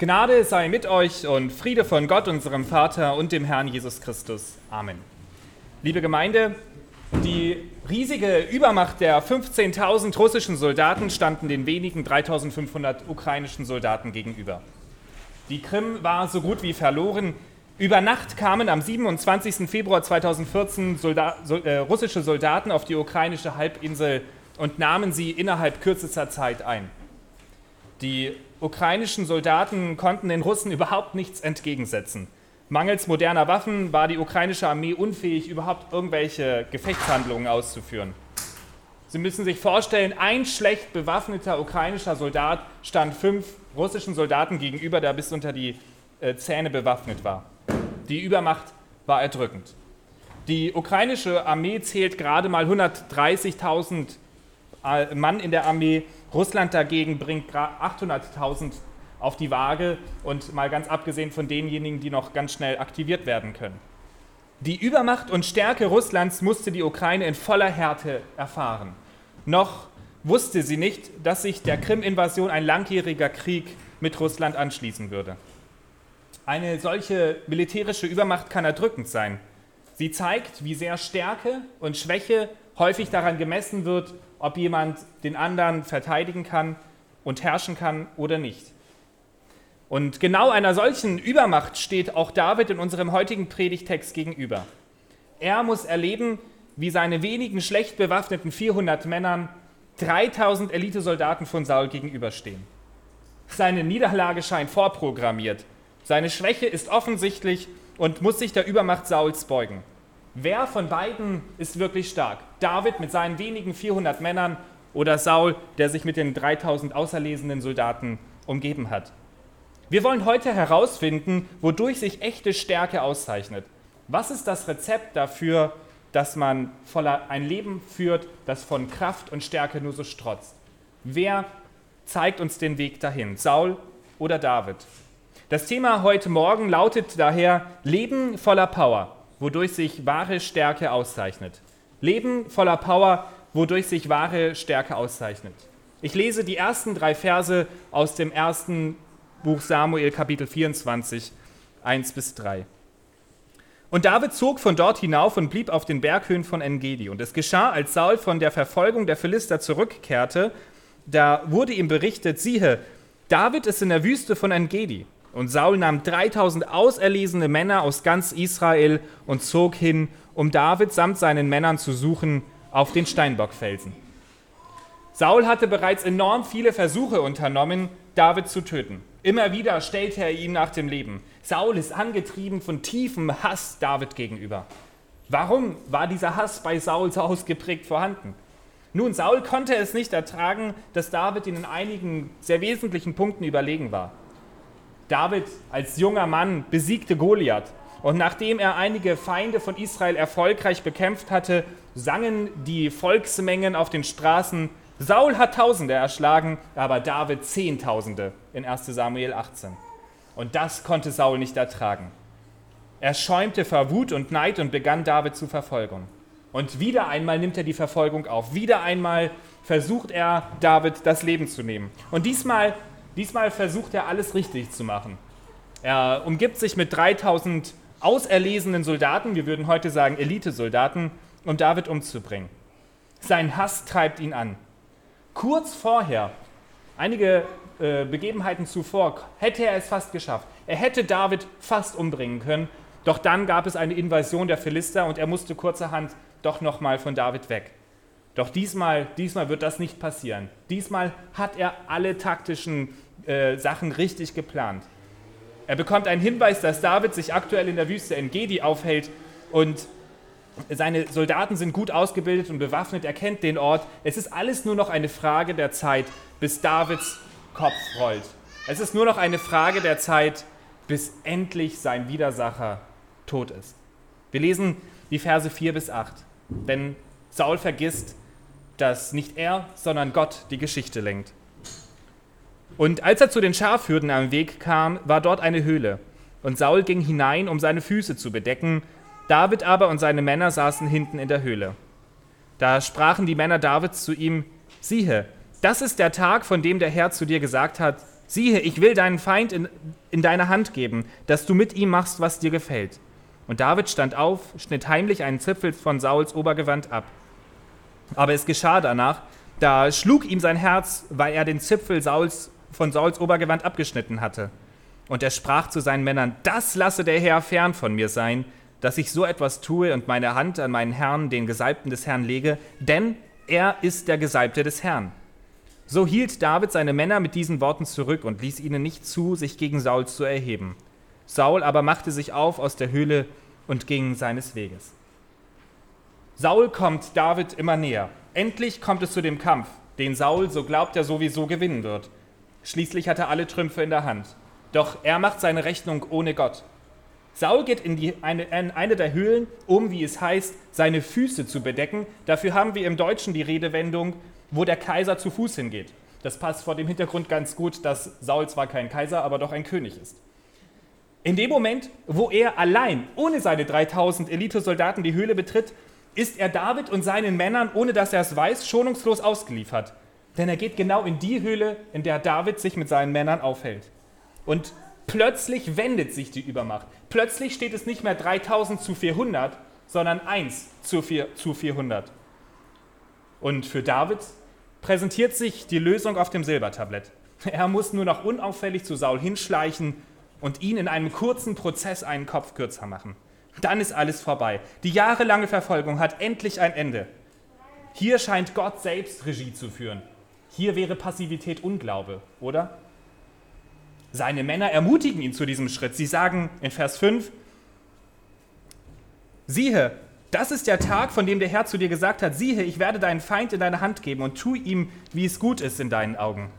Gnade sei mit euch und Friede von Gott, unserem Vater und dem Herrn Jesus Christus. Amen. Liebe Gemeinde, die riesige Übermacht der 15.000 russischen Soldaten standen den wenigen 3.500 ukrainischen Soldaten gegenüber. Die Krim war so gut wie verloren. Über Nacht kamen am 27. Februar 2014 Solda so, äh, russische Soldaten auf die ukrainische Halbinsel und nahmen sie innerhalb kürzester Zeit ein. Die ukrainischen Soldaten konnten den Russen überhaupt nichts entgegensetzen. Mangels moderner Waffen war die ukrainische Armee unfähig, überhaupt irgendwelche Gefechtshandlungen auszuführen. Sie müssen sich vorstellen, ein schlecht bewaffneter ukrainischer Soldat stand fünf russischen Soldaten gegenüber, der bis unter die äh, Zähne bewaffnet war. Die Übermacht war erdrückend. Die ukrainische Armee zählt gerade mal 130.000 äh, Mann in der Armee. Russland dagegen bringt 800.000 auf die Waage und mal ganz abgesehen von denjenigen, die noch ganz schnell aktiviert werden können. Die Übermacht und Stärke Russlands musste die Ukraine in voller Härte erfahren. Noch wusste sie nicht, dass sich der Krim-Invasion ein langjähriger Krieg mit Russland anschließen würde. Eine solche militärische Übermacht kann erdrückend sein. Sie zeigt, wie sehr Stärke und Schwäche häufig daran gemessen wird, ob jemand den anderen verteidigen kann und herrschen kann oder nicht. Und genau einer solchen Übermacht steht auch David in unserem heutigen Predigtext gegenüber. Er muss erleben, wie seine wenigen schlecht bewaffneten 400 Männern 3000 Elitesoldaten von Saul gegenüberstehen. Seine Niederlage scheint vorprogrammiert. Seine Schwäche ist offensichtlich und muss sich der Übermacht Sauls beugen. Wer von beiden ist wirklich stark? David mit seinen wenigen 400 Männern oder Saul, der sich mit den 3000 auserlesenen Soldaten umgeben hat? Wir wollen heute herausfinden, wodurch sich echte Stärke auszeichnet. Was ist das Rezept dafür, dass man voller ein Leben führt, das von Kraft und Stärke nur so strotzt? Wer zeigt uns den Weg dahin? Saul oder David? Das Thema heute Morgen lautet daher Leben voller Power, wodurch sich wahre Stärke auszeichnet. Leben voller Power, wodurch sich wahre Stärke auszeichnet. Ich lese die ersten drei Verse aus dem ersten Buch Samuel Kapitel 24, 1 bis 3. Und David zog von dort hinauf und blieb auf den Berghöhen von Engedi. Und es geschah, als Saul von der Verfolgung der Philister zurückkehrte, da wurde ihm berichtet, siehe, David ist in der Wüste von Engedi. Und Saul nahm 3000 auserlesene Männer aus ganz Israel und zog hin, um David samt seinen Männern zu suchen auf den Steinbockfelsen. Saul hatte bereits enorm viele Versuche unternommen, David zu töten. Immer wieder stellte er ihn nach dem Leben. Saul ist angetrieben von tiefem Hass David gegenüber. Warum war dieser Hass bei Saul so ausgeprägt vorhanden? Nun, Saul konnte es nicht ertragen, dass David in einigen sehr wesentlichen Punkten überlegen war. David als junger Mann besiegte Goliath und nachdem er einige Feinde von Israel erfolgreich bekämpft hatte, sangen die Volksmengen auf den Straßen Saul hat Tausende erschlagen, aber David Zehntausende in 1 Samuel 18. Und das konnte Saul nicht ertragen. Er schäumte vor Wut und Neid und begann David zu verfolgen. Und wieder einmal nimmt er die Verfolgung auf. Wieder einmal versucht er, David das Leben zu nehmen. Und diesmal, diesmal versucht er, alles richtig zu machen. Er umgibt sich mit 3000 auserlesenen Soldaten, wir würden heute sagen Elitesoldaten, um David umzubringen. Sein Hass treibt ihn an. Kurz vorher, einige äh, Begebenheiten zuvor, hätte er es fast geschafft. Er hätte David fast umbringen können, doch dann gab es eine Invasion der Philister und er musste kurzerhand doch nochmal von David weg. Doch diesmal, diesmal wird das nicht passieren. Diesmal hat er alle taktischen äh, Sachen richtig geplant. Er bekommt einen Hinweis, dass David sich aktuell in der Wüste in Gedi aufhält und seine Soldaten sind gut ausgebildet und bewaffnet, er kennt den Ort. Es ist alles nur noch eine Frage der Zeit, bis Davids Kopf rollt. Es ist nur noch eine Frage der Zeit, bis endlich sein Widersacher tot ist. Wir lesen die Verse 4 bis 8. Denn Saul vergisst, dass nicht er, sondern Gott die Geschichte lenkt. Und als er zu den Schafhürden am Weg kam, war dort eine Höhle. Und Saul ging hinein, um seine Füße zu bedecken, David aber und seine Männer saßen hinten in der Höhle. Da sprachen die Männer Davids zu ihm, siehe, das ist der Tag, von dem der Herr zu dir gesagt hat, Siehe, ich will deinen Feind in, in deine Hand geben, dass du mit ihm machst, was dir gefällt. Und David stand auf, schnitt heimlich einen Zipfel von Sauls Obergewand ab. Aber es geschah danach, da schlug ihm sein Herz, weil er den Zipfel Sauls, von Sauls Obergewand abgeschnitten hatte. Und er sprach zu seinen Männern, das lasse der Herr fern von mir sein, dass ich so etwas tue und meine Hand an meinen Herrn, den Gesalbten des Herrn, lege, denn er ist der Gesalbte des Herrn. So hielt David seine Männer mit diesen Worten zurück und ließ ihnen nicht zu, sich gegen Saul zu erheben. Saul aber machte sich auf aus der Höhle und ging seines Weges. Saul kommt David immer näher. Endlich kommt es zu dem Kampf, den Saul, so glaubt er, sowieso gewinnen wird. Schließlich hat er alle Trümpfe in der Hand. Doch er macht seine Rechnung ohne Gott. Saul geht in, die, eine, in eine der Höhlen, um, wie es heißt, seine Füße zu bedecken. Dafür haben wir im Deutschen die Redewendung, wo der Kaiser zu Fuß hingeht. Das passt vor dem Hintergrund ganz gut, dass Saul zwar kein Kaiser, aber doch ein König ist. In dem Moment, wo er allein, ohne seine 3000 Elitesoldaten die Höhle betritt, ist er David und seinen Männern, ohne dass er es weiß, schonungslos ausgeliefert. Denn er geht genau in die Höhle, in der David sich mit seinen Männern aufhält. Und plötzlich wendet sich die Übermacht. Plötzlich steht es nicht mehr 3000 zu 400, sondern 1 zu 400. Und für David präsentiert sich die Lösung auf dem Silbertablett. Er muss nur noch unauffällig zu Saul hinschleichen und ihn in einem kurzen Prozess einen Kopf kürzer machen. Dann ist alles vorbei. Die jahrelange Verfolgung hat endlich ein Ende. Hier scheint Gott selbst Regie zu führen. Hier wäre Passivität Unglaube, oder? Seine Männer ermutigen ihn zu diesem Schritt. Sie sagen in Vers 5, siehe, das ist der Tag, von dem der Herr zu dir gesagt hat, siehe, ich werde deinen Feind in deine Hand geben und tu ihm, wie es gut ist in deinen Augen.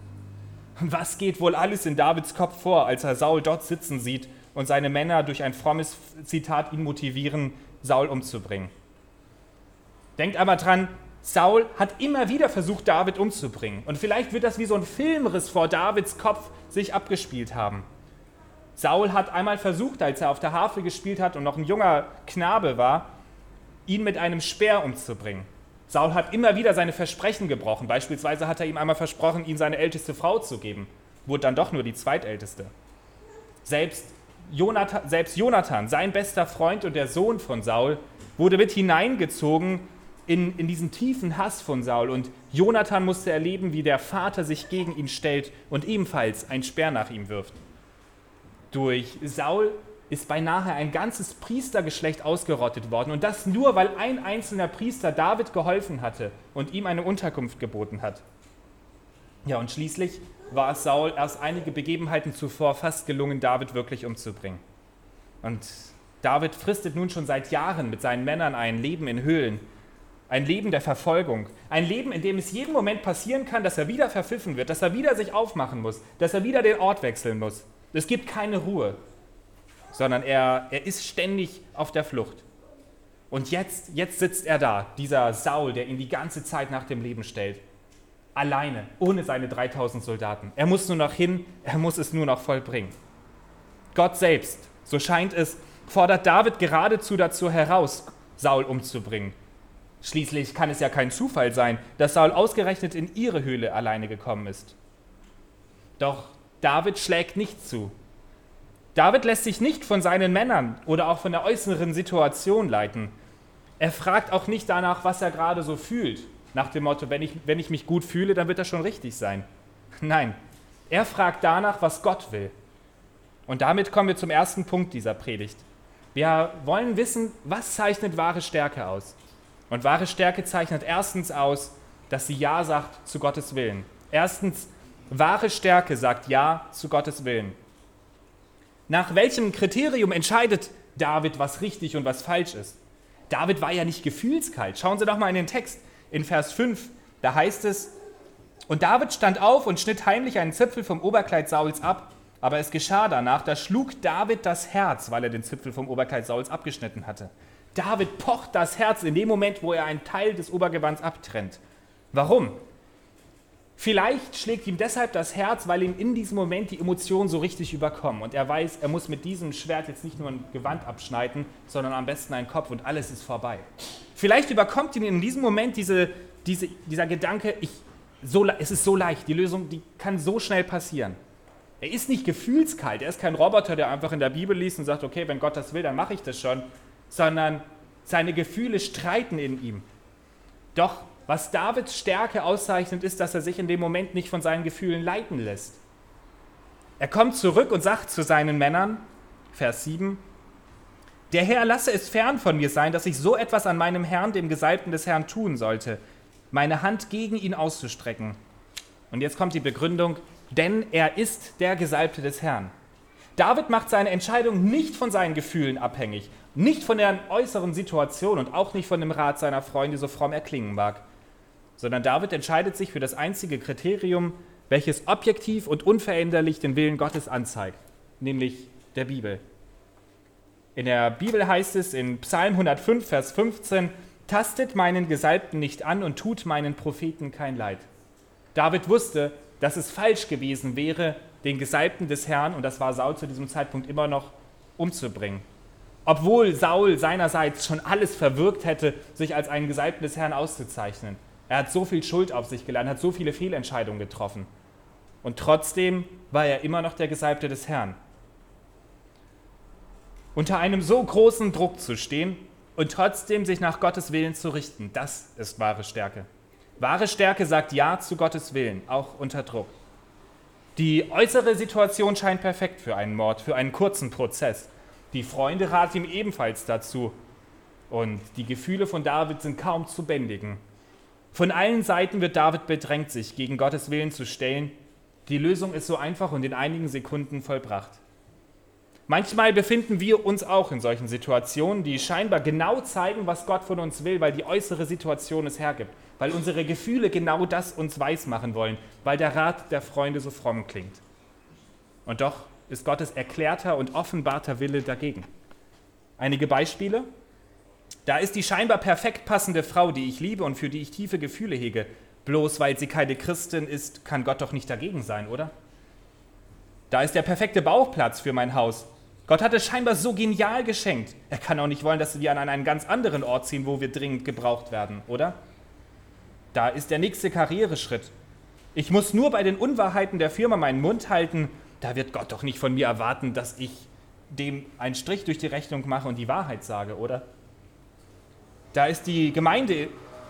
Was geht wohl alles in Davids Kopf vor, als er Saul dort sitzen sieht und seine Männer durch ein frommes Zitat ihn motivieren, Saul umzubringen? Denkt einmal dran, Saul hat immer wieder versucht, David umzubringen. Und vielleicht wird das wie so ein Filmriss vor Davids Kopf sich abgespielt haben. Saul hat einmal versucht, als er auf der Harfe gespielt hat und noch ein junger Knabe war, ihn mit einem Speer umzubringen. Saul hat immer wieder seine Versprechen gebrochen. Beispielsweise hat er ihm einmal versprochen, ihm seine älteste Frau zu geben. Wurde dann doch nur die zweitälteste. Selbst Jonathan, selbst Jonathan, sein bester Freund und der Sohn von Saul, wurde mit hineingezogen in, in diesen tiefen Hass von Saul. Und Jonathan musste erleben, wie der Vater sich gegen ihn stellt und ebenfalls ein Speer nach ihm wirft. Durch Saul ist beinahe ein ganzes Priestergeschlecht ausgerottet worden. Und das nur, weil ein einzelner Priester David geholfen hatte und ihm eine Unterkunft geboten hat. Ja, und schließlich war es Saul erst einige Begebenheiten zuvor fast gelungen, David wirklich umzubringen. Und David fristet nun schon seit Jahren mit seinen Männern ein Leben in Höhlen, ein Leben der Verfolgung, ein Leben, in dem es jeden Moment passieren kann, dass er wieder verpfiffen wird, dass er wieder sich aufmachen muss, dass er wieder den Ort wechseln muss. Es gibt keine Ruhe sondern er, er ist ständig auf der Flucht. Und jetzt, jetzt sitzt er da, dieser Saul, der ihn die ganze Zeit nach dem Leben stellt. Alleine, ohne seine 3000 Soldaten. Er muss nur noch hin, er muss es nur noch vollbringen. Gott selbst, so scheint es, fordert David geradezu dazu heraus, Saul umzubringen. Schließlich kann es ja kein Zufall sein, dass Saul ausgerechnet in ihre Höhle alleine gekommen ist. Doch David schlägt nicht zu. David lässt sich nicht von seinen Männern oder auch von der äußeren Situation leiten. Er fragt auch nicht danach, was er gerade so fühlt, nach dem Motto, wenn ich, wenn ich mich gut fühle, dann wird das schon richtig sein. Nein, er fragt danach, was Gott will. Und damit kommen wir zum ersten Punkt dieser Predigt. Wir wollen wissen, was zeichnet wahre Stärke aus? Und wahre Stärke zeichnet erstens aus, dass sie Ja sagt zu Gottes Willen. Erstens, wahre Stärke sagt Ja zu Gottes Willen. Nach welchem Kriterium entscheidet David, was richtig und was falsch ist? David war ja nicht gefühlskalt. Schauen Sie doch mal in den Text in Vers 5. Da heißt es, und David stand auf und schnitt heimlich einen Zipfel vom Oberkleid Sauls ab. Aber es geschah danach, da schlug David das Herz, weil er den Zipfel vom Oberkleid Sauls abgeschnitten hatte. David pocht das Herz in dem Moment, wo er einen Teil des Obergewands abtrennt. Warum? Vielleicht schlägt ihm deshalb das Herz, weil ihm in diesem Moment die Emotionen so richtig überkommen. Und er weiß, er muss mit diesem Schwert jetzt nicht nur ein Gewand abschneiden, sondern am besten einen Kopf und alles ist vorbei. Vielleicht überkommt ihn in diesem Moment diese, diese, dieser Gedanke, ich, so, es ist so leicht, die Lösung, die kann so schnell passieren. Er ist nicht gefühlskalt, er ist kein Roboter, der einfach in der Bibel liest und sagt, okay, wenn Gott das will, dann mache ich das schon, sondern seine Gefühle streiten in ihm. Doch was Davids Stärke auszeichnet, ist, dass er sich in dem Moment nicht von seinen Gefühlen leiten lässt. Er kommt zurück und sagt zu seinen Männern, Vers 7, der Herr lasse es fern von mir sein, dass ich so etwas an meinem Herrn, dem Gesalbten des Herrn, tun sollte, meine Hand gegen ihn auszustrecken. Und jetzt kommt die Begründung, denn er ist der Gesalbte des Herrn. David macht seine Entscheidung nicht von seinen Gefühlen abhängig, nicht von der äußeren Situation und auch nicht von dem Rat seiner Freunde, so fromm er klingen mag, sondern David entscheidet sich für das einzige Kriterium, welches objektiv und unveränderlich den Willen Gottes anzeigt, nämlich der Bibel. In der Bibel heißt es in Psalm 105, Vers 15, Tastet meinen Gesalbten nicht an und tut meinen Propheten kein Leid. David wusste, dass es falsch gewesen wäre, den Gesalbten des Herrn, und das war Saul zu diesem Zeitpunkt immer noch, umzubringen. Obwohl Saul seinerseits schon alles verwirkt hätte, sich als einen Gesalbten des Herrn auszuzeichnen. Er hat so viel Schuld auf sich geladen, hat so viele Fehlentscheidungen getroffen. Und trotzdem war er immer noch der Gesalbte des Herrn. Unter einem so großen Druck zu stehen und trotzdem sich nach Gottes Willen zu richten, das ist wahre Stärke. Wahre Stärke sagt Ja zu Gottes Willen, auch unter Druck. Die äußere Situation scheint perfekt für einen Mord, für einen kurzen Prozess. Die Freunde raten ihm ebenfalls dazu. Und die Gefühle von David sind kaum zu bändigen. Von allen Seiten wird David bedrängt, sich gegen Gottes Willen zu stellen. Die Lösung ist so einfach und in einigen Sekunden vollbracht. Manchmal befinden wir uns auch in solchen Situationen, die scheinbar genau zeigen, was Gott von uns will, weil die äußere Situation es hergibt, weil unsere Gefühle genau das uns weismachen wollen, weil der Rat der Freunde so fromm klingt. Und doch ist Gottes erklärter und offenbarter Wille dagegen. Einige Beispiele. Da ist die scheinbar perfekt passende Frau, die ich liebe und für die ich tiefe Gefühle hege. Bloß weil sie keine Christin ist, kann Gott doch nicht dagegen sein, oder? Da ist der perfekte Bauchplatz für mein Haus. Gott hat es scheinbar so genial geschenkt. Er kann auch nicht wollen, dass wir an einen ganz anderen Ort ziehen, wo wir dringend gebraucht werden, oder? Da ist der nächste Karriereschritt. Ich muss nur bei den Unwahrheiten der Firma meinen Mund halten. Da wird Gott doch nicht von mir erwarten, dass ich dem einen Strich durch die Rechnung mache und die Wahrheit sage, oder? Da ist die Gemeinde,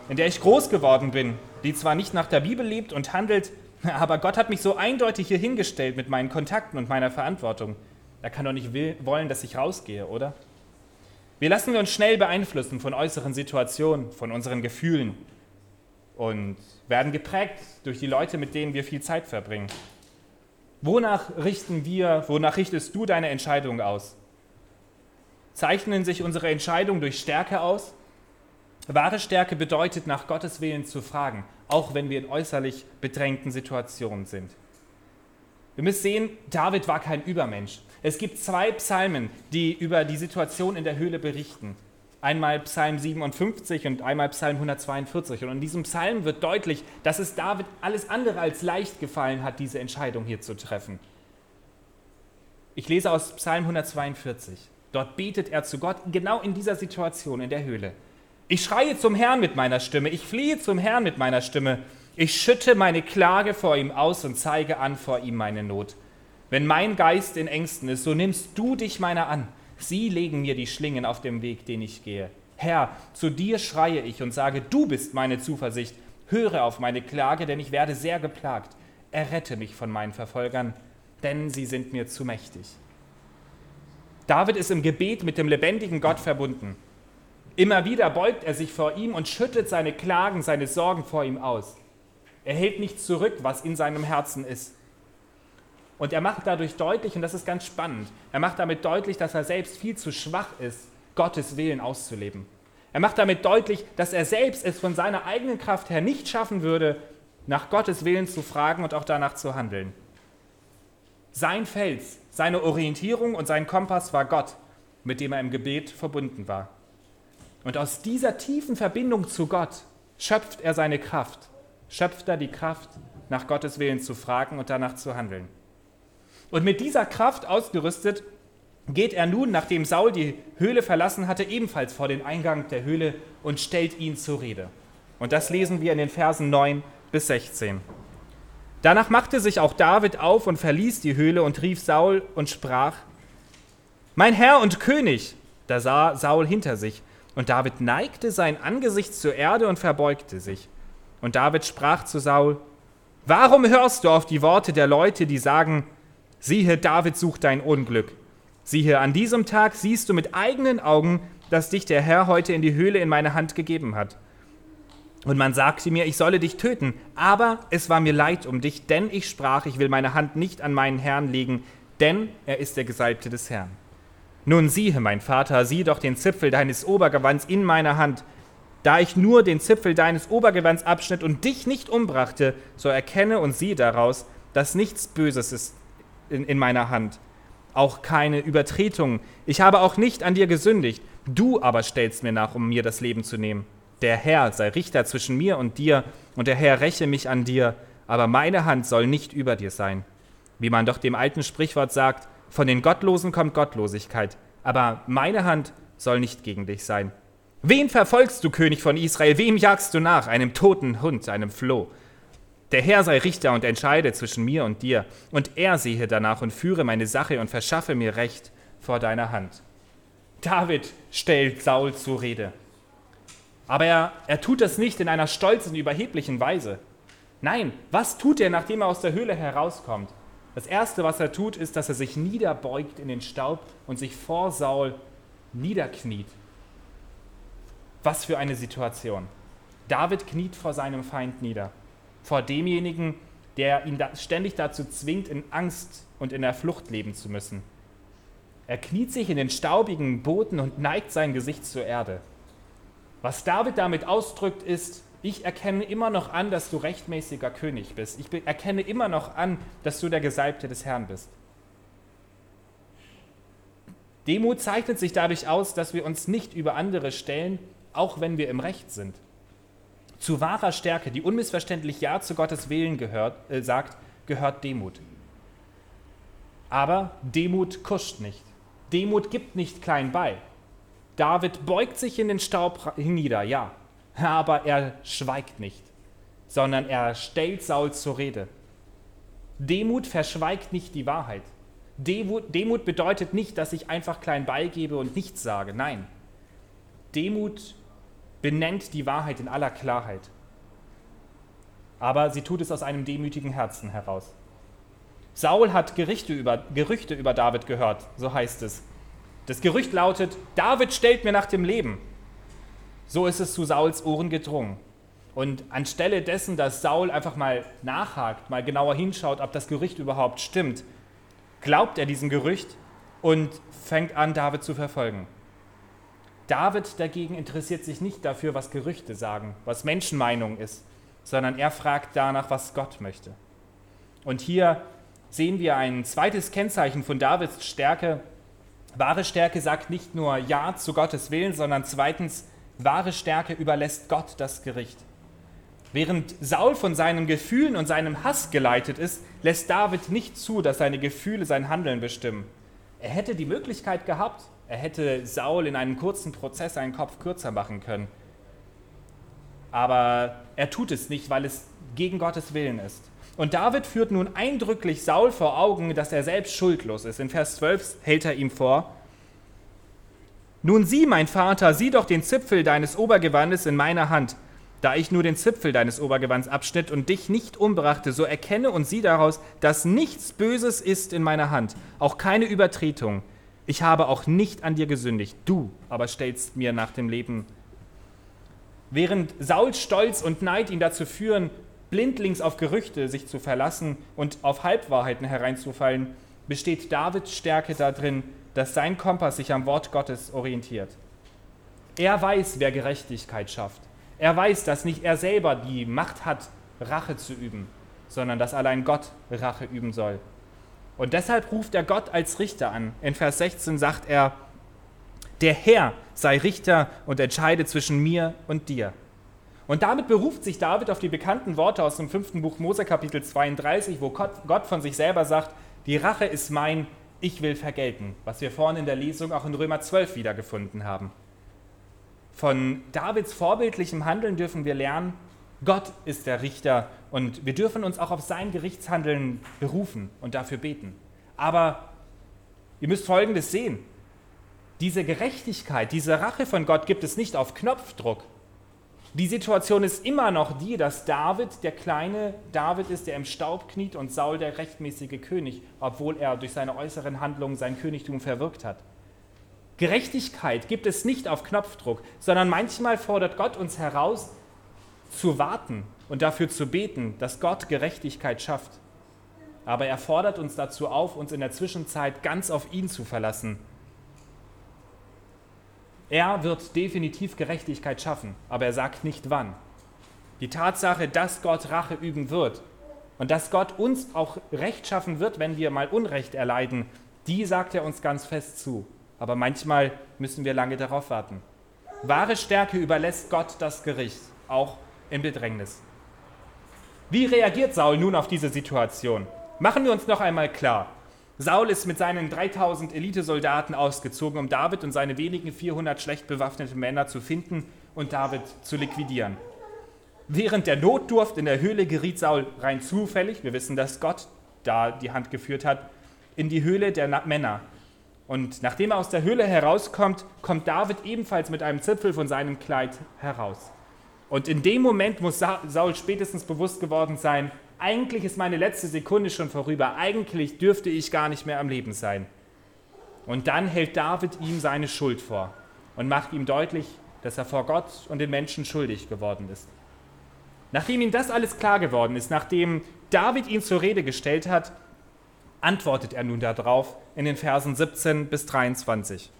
in der ich groß geworden bin, die zwar nicht nach der Bibel lebt und handelt, aber Gott hat mich so eindeutig hier hingestellt mit meinen Kontakten und meiner Verantwortung. Er kann doch nicht will, wollen, dass ich rausgehe, oder? Wir lassen uns schnell beeinflussen von äußeren Situationen, von unseren Gefühlen und werden geprägt durch die Leute, mit denen wir viel Zeit verbringen. Wonach richten wir, wonach richtest du deine Entscheidung aus? Zeichnen sich unsere Entscheidungen durch Stärke aus? Wahre Stärke bedeutet, nach Gottes Willen zu fragen, auch wenn wir in äußerlich bedrängten Situationen sind. Wir müssen sehen, David war kein Übermensch. Es gibt zwei Psalmen, die über die Situation in der Höhle berichten. Einmal Psalm 57 und einmal Psalm 142. Und in diesem Psalm wird deutlich, dass es David alles andere als leicht gefallen hat, diese Entscheidung hier zu treffen. Ich lese aus Psalm 142. Dort betet er zu Gott, genau in dieser Situation in der Höhle. Ich schreie zum Herrn mit meiner Stimme, ich fliehe zum Herrn mit meiner Stimme. Ich schütte meine Klage vor ihm aus und zeige an vor ihm meine Not. Wenn mein Geist in Ängsten ist, so nimmst du dich meiner an. Sie legen mir die Schlingen auf dem Weg, den ich gehe. Herr, zu dir schreie ich und sage, du bist meine Zuversicht. Höre auf meine Klage, denn ich werde sehr geplagt. Errette mich von meinen Verfolgern, denn sie sind mir zu mächtig. David ist im Gebet mit dem lebendigen Gott verbunden. Immer wieder beugt er sich vor ihm und schüttet seine Klagen, seine Sorgen vor ihm aus. Er hält nicht zurück, was in seinem Herzen ist. Und er macht dadurch deutlich, und das ist ganz spannend, er macht damit deutlich, dass er selbst viel zu schwach ist, Gottes Willen auszuleben. Er macht damit deutlich, dass er selbst es von seiner eigenen Kraft her nicht schaffen würde, nach Gottes Willen zu fragen und auch danach zu handeln. Sein Fels, seine Orientierung und sein Kompass war Gott, mit dem er im Gebet verbunden war. Und aus dieser tiefen Verbindung zu Gott schöpft er seine Kraft schöpft er die Kraft, nach Gottes Willen zu fragen und danach zu handeln. Und mit dieser Kraft ausgerüstet, geht er nun, nachdem Saul die Höhle verlassen hatte, ebenfalls vor den Eingang der Höhle und stellt ihn zur Rede. Und das lesen wir in den Versen 9 bis 16. Danach machte sich auch David auf und verließ die Höhle und rief Saul und sprach, Mein Herr und König! Da sah Saul hinter sich, und David neigte sein Angesicht zur Erde und verbeugte sich. Und David sprach zu Saul, Warum hörst du auf die Worte der Leute, die sagen, siehe, David sucht dein Unglück? Siehe, an diesem Tag siehst du mit eigenen Augen, dass dich der Herr heute in die Höhle in meine Hand gegeben hat. Und man sagte mir, ich solle dich töten, aber es war mir leid um dich, denn ich sprach, ich will meine Hand nicht an meinen Herrn legen, denn er ist der Gesalbte des Herrn. Nun siehe, mein Vater, sieh doch den Zipfel deines Obergewands in meiner Hand. Da ich nur den Zipfel deines Obergewands abschnitt und dich nicht umbrachte, so erkenne und sieh daraus, dass nichts Böses ist in, in meiner Hand, auch keine Übertretung. Ich habe auch nicht an dir gesündigt, du aber stellst mir nach, um mir das Leben zu nehmen. Der Herr sei Richter zwischen mir und dir, und der Herr räche mich an dir, aber meine Hand soll nicht über dir sein. Wie man doch dem alten Sprichwort sagt, von den Gottlosen kommt Gottlosigkeit, aber meine Hand soll nicht gegen dich sein. Wen verfolgst du, König von Israel? Wem jagst du nach? Einem toten Hund, einem Floh. Der Herr sei Richter und entscheide zwischen mir und dir, und er sehe danach und führe meine Sache und verschaffe mir Recht vor deiner Hand. David stellt Saul zur Rede. Aber er, er tut das nicht in einer stolzen, überheblichen Weise. Nein, was tut er, nachdem er aus der Höhle herauskommt? Das Erste, was er tut, ist, dass er sich niederbeugt in den Staub und sich vor Saul niederkniet. Was für eine Situation. David kniet vor seinem Feind nieder, vor demjenigen, der ihn ständig dazu zwingt, in Angst und in der Flucht leben zu müssen. Er kniet sich in den staubigen Boden und neigt sein Gesicht zur Erde. Was David damit ausdrückt, ist, ich erkenne immer noch an, dass du rechtmäßiger König bist. Ich erkenne immer noch an, dass du der Gesalbte des Herrn bist. Demut zeichnet sich dadurch aus, dass wir uns nicht über andere stellen, auch wenn wir im Recht sind. Zu wahrer Stärke, die unmissverständlich Ja zu Gottes Willen gehört, äh, sagt, gehört Demut. Aber Demut kuscht nicht. Demut gibt nicht klein bei. David beugt sich in den Staub nieder, ja, aber er schweigt nicht, sondern er stellt Saul zur Rede. Demut verschweigt nicht die Wahrheit. Demut bedeutet nicht, dass ich einfach klein beigebe und nichts sage. Nein. Demut benennt die Wahrheit in aller Klarheit. Aber sie tut es aus einem demütigen Herzen heraus. Saul hat Gerüchte über, Gerüchte über David gehört, so heißt es. Das Gerücht lautet, David stellt mir nach dem Leben. So ist es zu Sauls Ohren gedrungen. Und anstelle dessen, dass Saul einfach mal nachhakt, mal genauer hinschaut, ob das Gerücht überhaupt stimmt, glaubt er diesem Gerücht und fängt an, David zu verfolgen. David dagegen interessiert sich nicht dafür, was Gerüchte sagen, was Menschenmeinung ist, sondern er fragt danach, was Gott möchte. Und hier sehen wir ein zweites Kennzeichen von Davids Stärke, Wahre Stärke sagt nicht nur Ja zu Gottes Willen, sondern zweitens, wahre Stärke überlässt Gott das Gericht. Während Saul von seinen Gefühlen und seinem Hass geleitet ist, lässt David nicht zu, dass seine Gefühle sein Handeln bestimmen. Er hätte die Möglichkeit gehabt, er hätte Saul in einem kurzen Prozess seinen Kopf kürzer machen können. Aber er tut es nicht, weil es gegen Gottes Willen ist. Und David führt nun eindrücklich Saul vor Augen, dass er selbst schuldlos ist. In Vers 12 hält er ihm vor, Nun sieh, mein Vater, sieh doch den Zipfel deines Obergewandes in meiner Hand. Da ich nur den Zipfel deines Obergewands abschnitt und dich nicht umbrachte, so erkenne und sieh daraus, dass nichts Böses ist in meiner Hand, auch keine Übertretung. Ich habe auch nicht an dir gesündigt, du aber stellst mir nach dem Leben. Während Sauls Stolz und Neid ihn dazu führen, blindlings auf Gerüchte sich zu verlassen und auf Halbwahrheiten hereinzufallen, besteht Davids Stärke darin, dass sein Kompass sich am Wort Gottes orientiert. Er weiß, wer Gerechtigkeit schafft. Er weiß, dass nicht er selber die Macht hat, Rache zu üben, sondern dass allein Gott Rache üben soll. Und deshalb ruft er Gott als Richter an. In Vers 16 sagt er, der Herr sei Richter und entscheide zwischen mir und dir. Und damit beruft sich David auf die bekannten Worte aus dem fünften Buch Mose Kapitel 32, wo Gott von sich selber sagt, die Rache ist mein, ich will vergelten, was wir vorhin in der Lesung auch in Römer 12 wiedergefunden haben. Von Davids vorbildlichem Handeln dürfen wir lernen, Gott ist der Richter und wir dürfen uns auch auf sein Gerichtshandeln berufen und dafür beten. Aber ihr müsst Folgendes sehen. Diese Gerechtigkeit, diese Rache von Gott gibt es nicht auf Knopfdruck. Die Situation ist immer noch die, dass David der kleine David ist, der im Staub kniet und Saul der rechtmäßige König, obwohl er durch seine äußeren Handlungen sein Königtum verwirkt hat. Gerechtigkeit gibt es nicht auf Knopfdruck, sondern manchmal fordert Gott uns heraus, zu warten und dafür zu beten, dass Gott Gerechtigkeit schafft. Aber er fordert uns dazu auf, uns in der Zwischenzeit ganz auf ihn zu verlassen. Er wird definitiv Gerechtigkeit schaffen, aber er sagt nicht wann. Die Tatsache, dass Gott Rache üben wird und dass Gott uns auch Recht schaffen wird, wenn wir mal Unrecht erleiden, die sagt er uns ganz fest zu. Aber manchmal müssen wir lange darauf warten. Wahre Stärke überlässt Gott das Gericht, auch in Bedrängnis. Wie reagiert Saul nun auf diese Situation? Machen wir uns noch einmal klar. Saul ist mit seinen 3000 Elitesoldaten ausgezogen, um David und seine wenigen 400 schlecht bewaffneten Männer zu finden und David zu liquidieren. Während der Notdurft in der Höhle geriet Saul rein zufällig, wir wissen, dass Gott da die Hand geführt hat, in die Höhle der Männer. Und nachdem er aus der Höhle herauskommt, kommt David ebenfalls mit einem Zipfel von seinem Kleid heraus. Und in dem Moment muss Saul spätestens bewusst geworden sein, eigentlich ist meine letzte Sekunde schon vorüber, eigentlich dürfte ich gar nicht mehr am Leben sein. Und dann hält David ihm seine Schuld vor und macht ihm deutlich, dass er vor Gott und den Menschen schuldig geworden ist. Nachdem ihm das alles klar geworden ist, nachdem David ihn zur Rede gestellt hat, antwortet er nun darauf in den Versen 17 bis 23.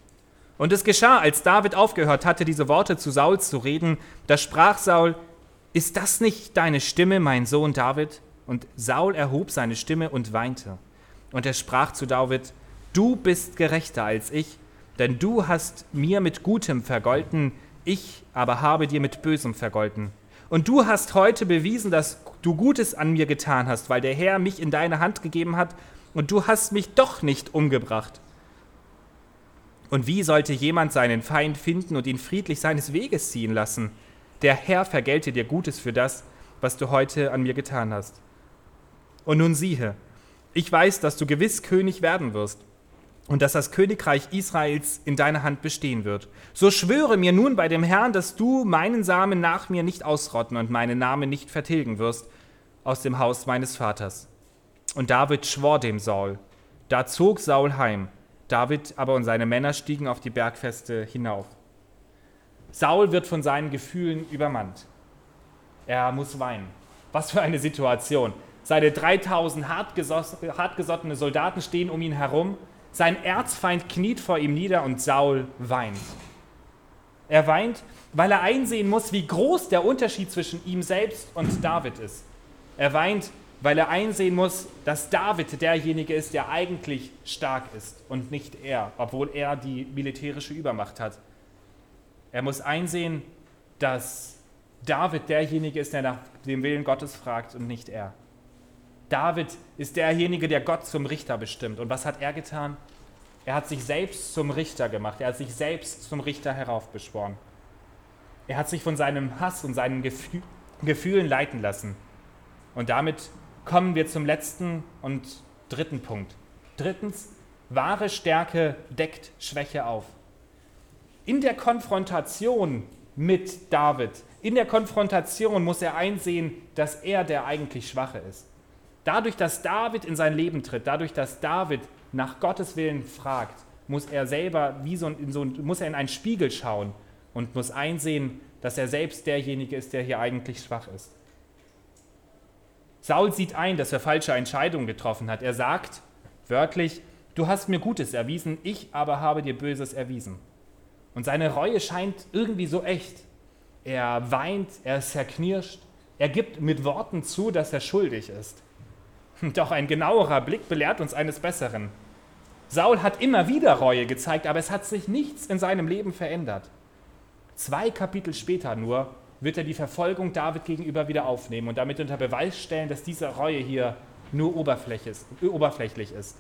Und es geschah, als David aufgehört hatte, diese Worte zu Saul zu reden, da sprach Saul, ist das nicht deine Stimme, mein Sohn David? Und Saul erhob seine Stimme und weinte. Und er sprach zu David, du bist gerechter als ich, denn du hast mir mit Gutem vergolten, ich aber habe dir mit Bösem vergolten. Und du hast heute bewiesen, dass du Gutes an mir getan hast, weil der Herr mich in deine Hand gegeben hat, und du hast mich doch nicht umgebracht. Und wie sollte jemand seinen Feind finden und ihn friedlich seines Weges ziehen lassen? Der Herr vergelte dir Gutes für das, was du heute an mir getan hast. Und nun siehe, ich weiß, dass du gewiss König werden wirst und dass das Königreich Israels in deiner Hand bestehen wird. So schwöre mir nun bei dem Herrn, dass du meinen Samen nach mir nicht ausrotten und meinen Namen nicht vertilgen wirst aus dem Haus meines Vaters. Und David schwor dem Saul. Da zog Saul heim David aber und seine Männer stiegen auf die Bergfeste hinauf. Saul wird von seinen Gefühlen übermannt. Er muss weinen. Was für eine Situation. Seine 3000 hartgesottene Soldaten stehen um ihn herum. Sein Erzfeind kniet vor ihm nieder und Saul weint. Er weint, weil er einsehen muss, wie groß der Unterschied zwischen ihm selbst und David ist. Er weint, weil er einsehen muss, dass David derjenige ist, der eigentlich stark ist und nicht er, obwohl er die militärische Übermacht hat. Er muss einsehen, dass David derjenige ist, der nach dem Willen Gottes fragt und nicht er. David ist derjenige, der Gott zum Richter bestimmt. Und was hat er getan? Er hat sich selbst zum Richter gemacht. Er hat sich selbst zum Richter heraufbeschworen. Er hat sich von seinem Hass und seinen Gefühlen leiten lassen. Und damit kommen wir zum letzten und dritten Punkt. Drittens, wahre Stärke deckt Schwäche auf. In der Konfrontation mit David, in der Konfrontation muss er einsehen, dass er der eigentlich Schwache ist. Dadurch, dass David in sein Leben tritt, dadurch, dass David nach Gottes Willen fragt, muss er selber wie so, in so, muss er in einen Spiegel schauen und muss einsehen, dass er selbst derjenige ist, der hier eigentlich schwach ist. Saul sieht ein, dass er falsche Entscheidungen getroffen hat. Er sagt wörtlich, du hast mir Gutes erwiesen, ich aber habe dir Böses erwiesen. Und seine Reue scheint irgendwie so echt. Er weint, er zerknirscht, er gibt mit Worten zu, dass er schuldig ist. Doch ein genauerer Blick belehrt uns eines Besseren. Saul hat immer wieder Reue gezeigt, aber es hat sich nichts in seinem Leben verändert. Zwei Kapitel später nur wird er die Verfolgung David gegenüber wieder aufnehmen und damit unter Beweis stellen, dass diese Reue hier nur oberflächlich ist,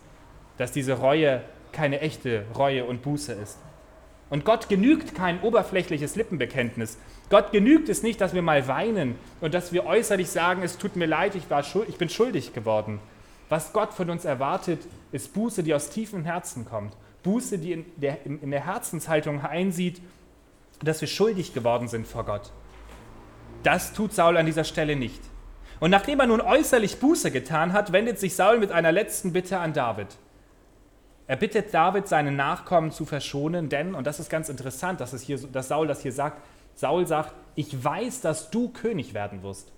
dass diese Reue keine echte Reue und Buße ist. Und Gott genügt kein oberflächliches Lippenbekenntnis. Gott genügt es nicht, dass wir mal weinen und dass wir äußerlich sagen, es tut mir leid, ich, war schuld, ich bin schuldig geworden. Was Gott von uns erwartet, ist Buße, die aus tiefem Herzen kommt. Buße, die in der, in der Herzenshaltung einsieht, dass wir schuldig geworden sind vor Gott. Das tut Saul an dieser Stelle nicht. Und nachdem er nun äußerlich Buße getan hat, wendet sich Saul mit einer letzten Bitte an David. Er bittet David, seinen Nachkommen zu verschonen, denn, und das ist ganz interessant, dass, es hier, dass Saul das hier sagt, Saul sagt, ich weiß, dass du König werden wirst.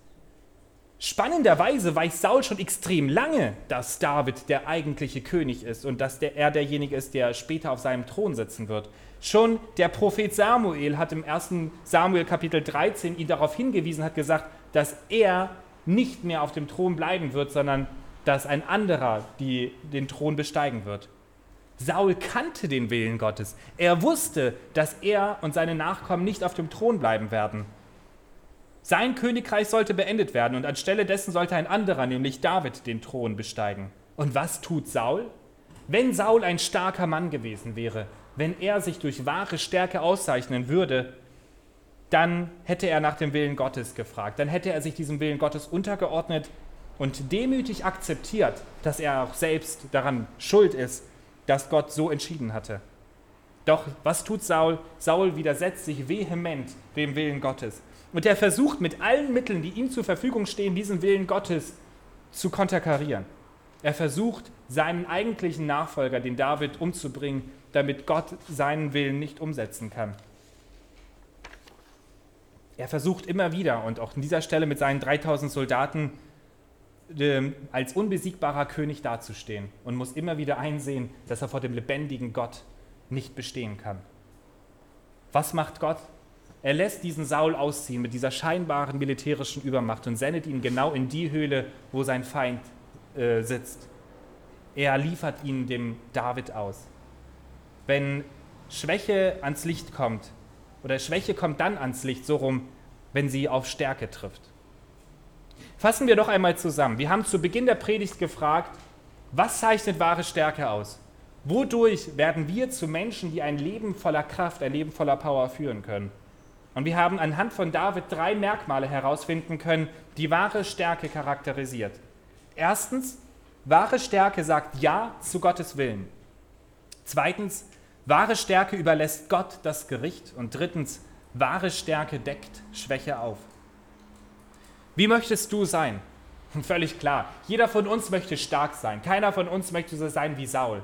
Spannenderweise weiß Saul schon extrem lange, dass David der eigentliche König ist und dass der, er derjenige ist, der später auf seinem Thron sitzen wird. Schon der Prophet Samuel hat im 1. Samuel Kapitel 13 ihn darauf hingewiesen, hat gesagt, dass er nicht mehr auf dem Thron bleiben wird, sondern dass ein anderer die, den Thron besteigen wird. Saul kannte den Willen Gottes. Er wusste, dass er und seine Nachkommen nicht auf dem Thron bleiben werden. Sein Königreich sollte beendet werden und anstelle dessen sollte ein anderer, nämlich David, den Thron besteigen. Und was tut Saul? Wenn Saul ein starker Mann gewesen wäre, wenn er sich durch wahre Stärke auszeichnen würde, dann hätte er nach dem Willen Gottes gefragt. Dann hätte er sich diesem Willen Gottes untergeordnet und demütig akzeptiert, dass er auch selbst daran schuld ist, dass Gott so entschieden hatte. Doch was tut Saul? Saul widersetzt sich vehement dem Willen Gottes. Und er versucht mit allen Mitteln, die ihm zur Verfügung stehen, diesen Willen Gottes zu konterkarieren. Er versucht, seinen eigentlichen Nachfolger, den David, umzubringen damit Gott seinen Willen nicht umsetzen kann. Er versucht immer wieder und auch an dieser Stelle mit seinen 3000 Soldaten als unbesiegbarer König dazustehen und muss immer wieder einsehen, dass er vor dem lebendigen Gott nicht bestehen kann. Was macht Gott? Er lässt diesen Saul ausziehen mit dieser scheinbaren militärischen Übermacht und sendet ihn genau in die Höhle, wo sein Feind äh, sitzt. Er liefert ihn dem David aus wenn Schwäche ans Licht kommt, oder Schwäche kommt dann ans Licht, so rum, wenn sie auf Stärke trifft. Fassen wir doch einmal zusammen. Wir haben zu Beginn der Predigt gefragt, was zeichnet wahre Stärke aus? Wodurch werden wir zu Menschen, die ein Leben voller Kraft, ein Leben voller Power führen können? Und wir haben anhand von David drei Merkmale herausfinden können, die wahre Stärke charakterisiert. Erstens, wahre Stärke sagt Ja zu Gottes Willen. Zweitens, Wahre Stärke überlässt Gott das Gericht. Und drittens, wahre Stärke deckt Schwäche auf. Wie möchtest du sein? Völlig klar. Jeder von uns möchte stark sein. Keiner von uns möchte so sein wie Saul.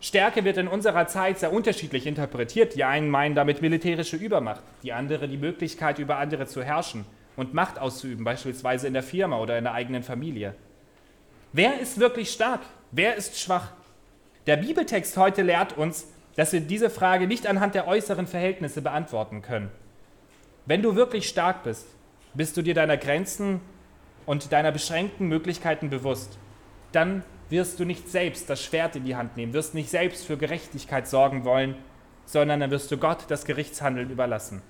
Stärke wird in unserer Zeit sehr unterschiedlich interpretiert. Die einen meinen damit militärische Übermacht, die andere die Möglichkeit, über andere zu herrschen und Macht auszuüben, beispielsweise in der Firma oder in der eigenen Familie. Wer ist wirklich stark? Wer ist schwach? Der Bibeltext heute lehrt uns, dass wir diese Frage nicht anhand der äußeren Verhältnisse beantworten können. Wenn du wirklich stark bist, bist du dir deiner Grenzen und deiner beschränkten Möglichkeiten bewusst. Dann wirst du nicht selbst das Schwert in die Hand nehmen, wirst nicht selbst für Gerechtigkeit sorgen wollen, sondern dann wirst du Gott das Gerichtshandeln überlassen.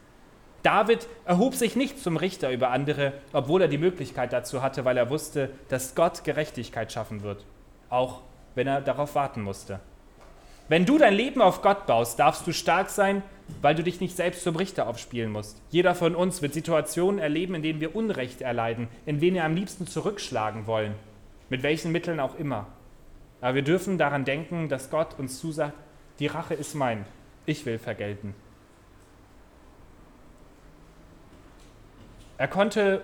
David erhob sich nicht zum Richter über andere, obwohl er die Möglichkeit dazu hatte, weil er wusste, dass Gott Gerechtigkeit schaffen wird, auch wenn er darauf warten musste. Wenn du dein Leben auf Gott baust, darfst du stark sein, weil du dich nicht selbst zum Richter aufspielen musst. Jeder von uns wird Situationen erleben, in denen wir Unrecht erleiden, in denen wir am liebsten zurückschlagen wollen, mit welchen Mitteln auch immer. Aber wir dürfen daran denken, dass Gott uns zusagt, die Rache ist mein, ich will vergelten. Er konnte,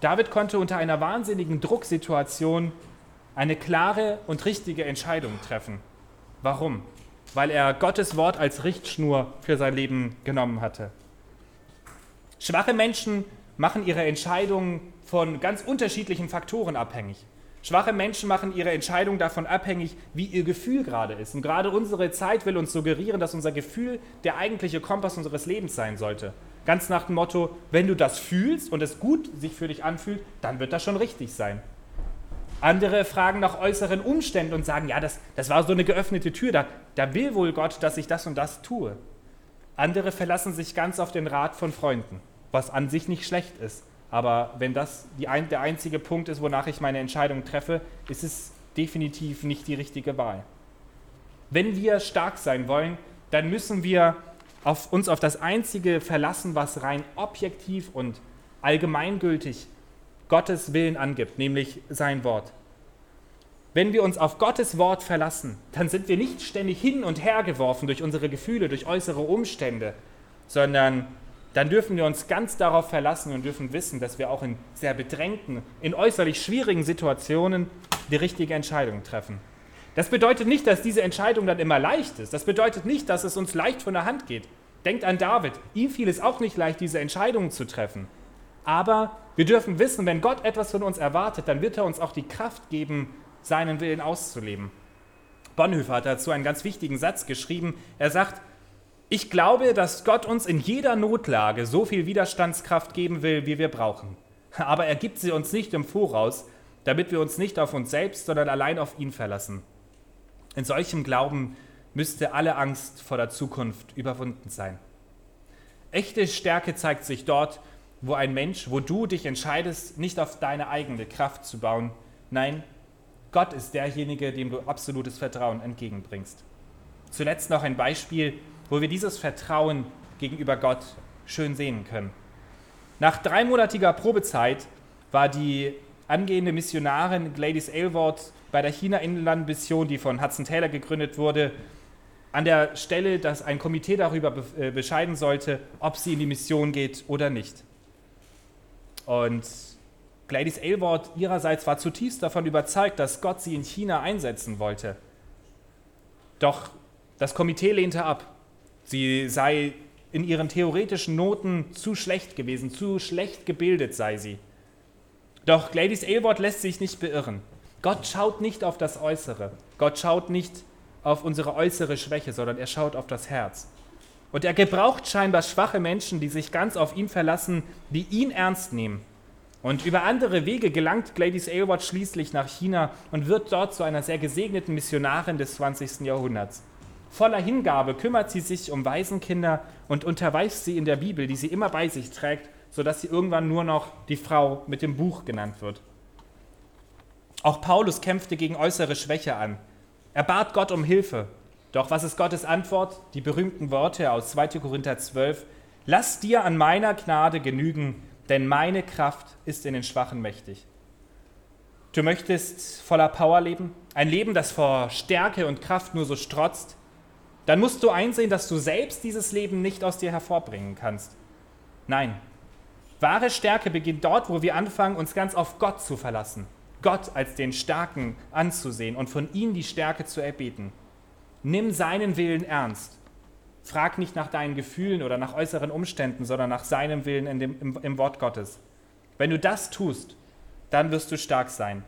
David konnte unter einer wahnsinnigen Drucksituation eine klare und richtige Entscheidung treffen. Warum? Weil er Gottes Wort als Richtschnur für sein Leben genommen hatte. Schwache Menschen machen ihre Entscheidungen von ganz unterschiedlichen Faktoren abhängig. Schwache Menschen machen ihre Entscheidung davon abhängig, wie ihr Gefühl gerade ist. Und gerade unsere Zeit will uns suggerieren, dass unser Gefühl der eigentliche Kompass unseres Lebens sein sollte. Ganz nach dem Motto, wenn du das fühlst und es gut sich für dich anfühlt, dann wird das schon richtig sein. Andere fragen nach äußeren Umständen und sagen, ja, das, das war so eine geöffnete Tür, da, da will wohl Gott, dass ich das und das tue. Andere verlassen sich ganz auf den Rat von Freunden, was an sich nicht schlecht ist. Aber wenn das ein, der einzige Punkt ist, wonach ich meine Entscheidung treffe, ist es definitiv nicht die richtige Wahl. Wenn wir stark sein wollen, dann müssen wir auf uns auf das Einzige verlassen, was rein objektiv und allgemeingültig Gottes Willen angibt, nämlich sein Wort. Wenn wir uns auf Gottes Wort verlassen, dann sind wir nicht ständig hin und her geworfen durch unsere Gefühle, durch äußere Umstände, sondern dann dürfen wir uns ganz darauf verlassen und dürfen wissen, dass wir auch in sehr bedrängten, in äußerlich schwierigen Situationen die richtige Entscheidung treffen. Das bedeutet nicht, dass diese Entscheidung dann immer leicht ist. Das bedeutet nicht, dass es uns leicht von der Hand geht. Denkt an David. Ihm fiel es auch nicht leicht, diese Entscheidungen zu treffen. Aber wir dürfen wissen, wenn Gott etwas von uns erwartet, dann wird er uns auch die Kraft geben, seinen Willen auszuleben. Bonhoeffer hat dazu einen ganz wichtigen Satz geschrieben. Er sagt, ich glaube, dass Gott uns in jeder Notlage so viel Widerstandskraft geben will, wie wir brauchen. Aber er gibt sie uns nicht im Voraus, damit wir uns nicht auf uns selbst, sondern allein auf ihn verlassen. In solchem Glauben müsste alle Angst vor der Zukunft überwunden sein. Echte Stärke zeigt sich dort, wo ein Mensch, wo du dich entscheidest, nicht auf deine eigene Kraft zu bauen. Nein, Gott ist derjenige, dem du absolutes Vertrauen entgegenbringst. Zuletzt noch ein Beispiel, wo wir dieses Vertrauen gegenüber Gott schön sehen können. Nach dreimonatiger Probezeit war die angehende Missionarin Gladys Aylward bei der China-Inland-Mission, die von Hudson Taylor gegründet wurde, an der Stelle, dass ein Komitee darüber äh, bescheiden sollte, ob sie in die Mission geht oder nicht. Und Gladys Aylward ihrerseits war zutiefst davon überzeugt, dass Gott sie in China einsetzen wollte. Doch das Komitee lehnte ab. Sie sei in ihren theoretischen Noten zu schlecht gewesen, zu schlecht gebildet sei sie. Doch Gladys Aylward lässt sich nicht beirren. Gott schaut nicht auf das Äußere. Gott schaut nicht auf unsere äußere Schwäche, sondern er schaut auf das Herz. Und er gebraucht scheinbar schwache Menschen, die sich ganz auf ihn verlassen, die ihn ernst nehmen und über andere Wege gelangt Gladys Aylward schließlich nach China und wird dort zu einer sehr gesegneten Missionarin des 20. Jahrhunderts. Voller Hingabe kümmert sie sich um Waisenkinder und unterweist sie in der Bibel, die sie immer bei sich trägt, sodass sie irgendwann nur noch die Frau mit dem Buch genannt wird. Auch Paulus kämpfte gegen äußere Schwäche an. Er bat Gott um Hilfe. Doch was ist Gottes Antwort? Die berühmten Worte aus 2. Korinther 12. Lass dir an meiner Gnade genügen, denn meine Kraft ist in den Schwachen mächtig. Du möchtest voller Power leben, ein Leben, das vor Stärke und Kraft nur so strotzt, dann musst du einsehen, dass du selbst dieses Leben nicht aus dir hervorbringen kannst. Nein, wahre Stärke beginnt dort, wo wir anfangen, uns ganz auf Gott zu verlassen, Gott als den Starken anzusehen und von ihm die Stärke zu erbeten. Nimm seinen Willen ernst Frag nicht nach deinen Gefühlen oder nach äußeren Umständen, sondern nach seinem Willen dem, im, im Wort Gottes. Wenn du das tust, dann wirst du stark sein,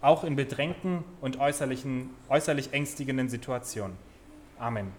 auch in bedrängten und äußerlichen, äußerlich ängstigenden Situationen. Amen.